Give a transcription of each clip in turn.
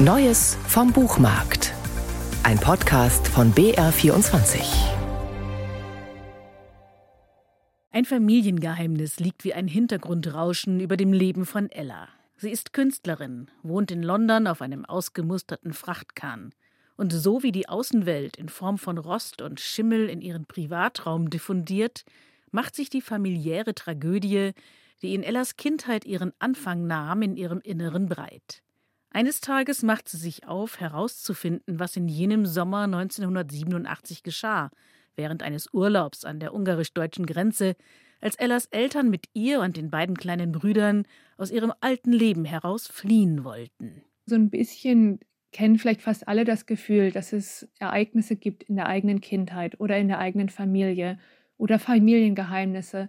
Neues vom Buchmarkt. Ein Podcast von BR24. Ein Familiengeheimnis liegt wie ein Hintergrundrauschen über dem Leben von Ella. Sie ist Künstlerin, wohnt in London auf einem ausgemusterten Frachtkahn. Und so wie die Außenwelt in Form von Rost und Schimmel in ihren Privatraum diffundiert, macht sich die familiäre Tragödie, die in Ellas Kindheit ihren Anfang nahm, in ihrem Inneren breit. Eines Tages macht sie sich auf, herauszufinden, was in jenem Sommer 1987 geschah, während eines Urlaubs an der ungarisch-deutschen Grenze, als Ellas Eltern mit ihr und den beiden kleinen Brüdern aus ihrem alten Leben heraus fliehen wollten. So ein bisschen kennen vielleicht fast alle das Gefühl, dass es Ereignisse gibt in der eigenen Kindheit oder in der eigenen Familie oder Familiengeheimnisse,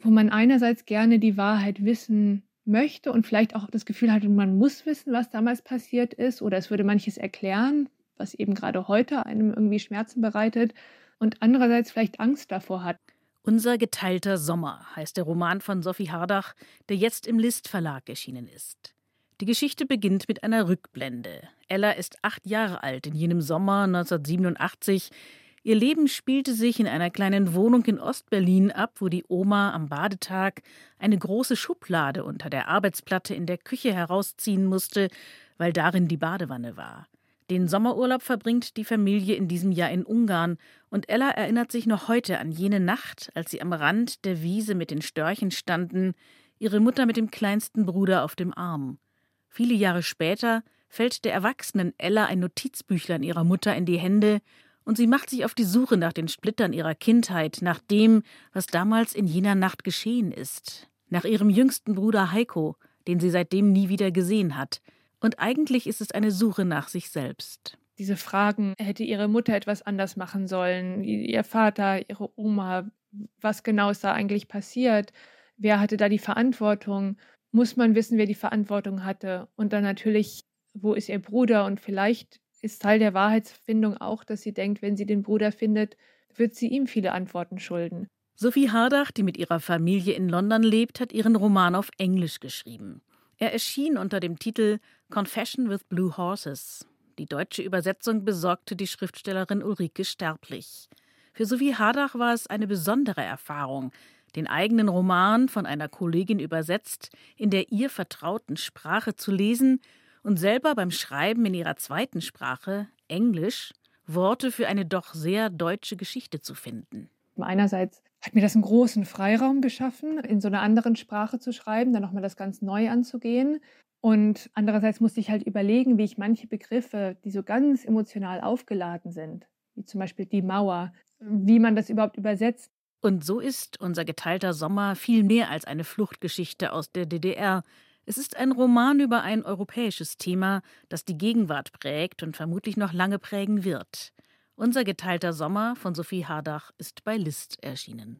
wo man einerseits gerne die Wahrheit wissen möchte und vielleicht auch das Gefühl hat, man muss wissen, was damals passiert ist oder es würde manches erklären, was eben gerade heute einem irgendwie Schmerzen bereitet und andererseits vielleicht Angst davor hat. Unser geteilter Sommer heißt der Roman von Sophie Hardach, der jetzt im List Verlag erschienen ist. Die Geschichte beginnt mit einer Rückblende. Ella ist acht Jahre alt in jenem Sommer 1987, Ihr Leben spielte sich in einer kleinen Wohnung in Ostberlin ab, wo die Oma am Badetag eine große Schublade unter der Arbeitsplatte in der Küche herausziehen musste, weil darin die Badewanne war. Den Sommerurlaub verbringt die Familie in diesem Jahr in Ungarn, und Ella erinnert sich noch heute an jene Nacht, als sie am Rand der Wiese mit den Störchen standen, ihre Mutter mit dem kleinsten Bruder auf dem Arm. Viele Jahre später fällt der erwachsenen Ella ein Notizbüchlein ihrer Mutter in die Hände und sie macht sich auf die Suche nach den Splittern ihrer Kindheit, nach dem, was damals in jener Nacht geschehen ist, nach ihrem jüngsten Bruder Heiko, den sie seitdem nie wieder gesehen hat. Und eigentlich ist es eine Suche nach sich selbst. Diese Fragen, hätte ihre Mutter etwas anders machen sollen, ihr Vater, ihre Oma, was genau ist da eigentlich passiert, wer hatte da die Verantwortung, muss man wissen, wer die Verantwortung hatte? Und dann natürlich, wo ist ihr Bruder? Und vielleicht ist Teil der Wahrheitsfindung auch, dass sie denkt, wenn sie den Bruder findet, wird sie ihm viele Antworten schulden. Sophie Hardach, die mit ihrer Familie in London lebt, hat ihren Roman auf Englisch geschrieben. Er erschien unter dem Titel Confession with Blue Horses. Die deutsche Übersetzung besorgte die Schriftstellerin Ulrike Sterblich. Für Sophie Hardach war es eine besondere Erfahrung, den eigenen Roman von einer Kollegin übersetzt, in der ihr vertrauten Sprache zu lesen und selber beim Schreiben in ihrer zweiten Sprache, Englisch, Worte für eine doch sehr deutsche Geschichte zu finden. Einerseits hat mir das einen großen Freiraum geschaffen, in so einer anderen Sprache zu schreiben, dann nochmal das ganz neu anzugehen. Und andererseits musste ich halt überlegen, wie ich manche Begriffe, die so ganz emotional aufgeladen sind, wie zum Beispiel die Mauer, wie man das überhaupt übersetzt. Und so ist unser geteilter Sommer viel mehr als eine Fluchtgeschichte aus der DDR, es ist ein Roman über ein europäisches Thema, das die Gegenwart prägt und vermutlich noch lange prägen wird. Unser geteilter Sommer von Sophie Hardach ist bei List erschienen.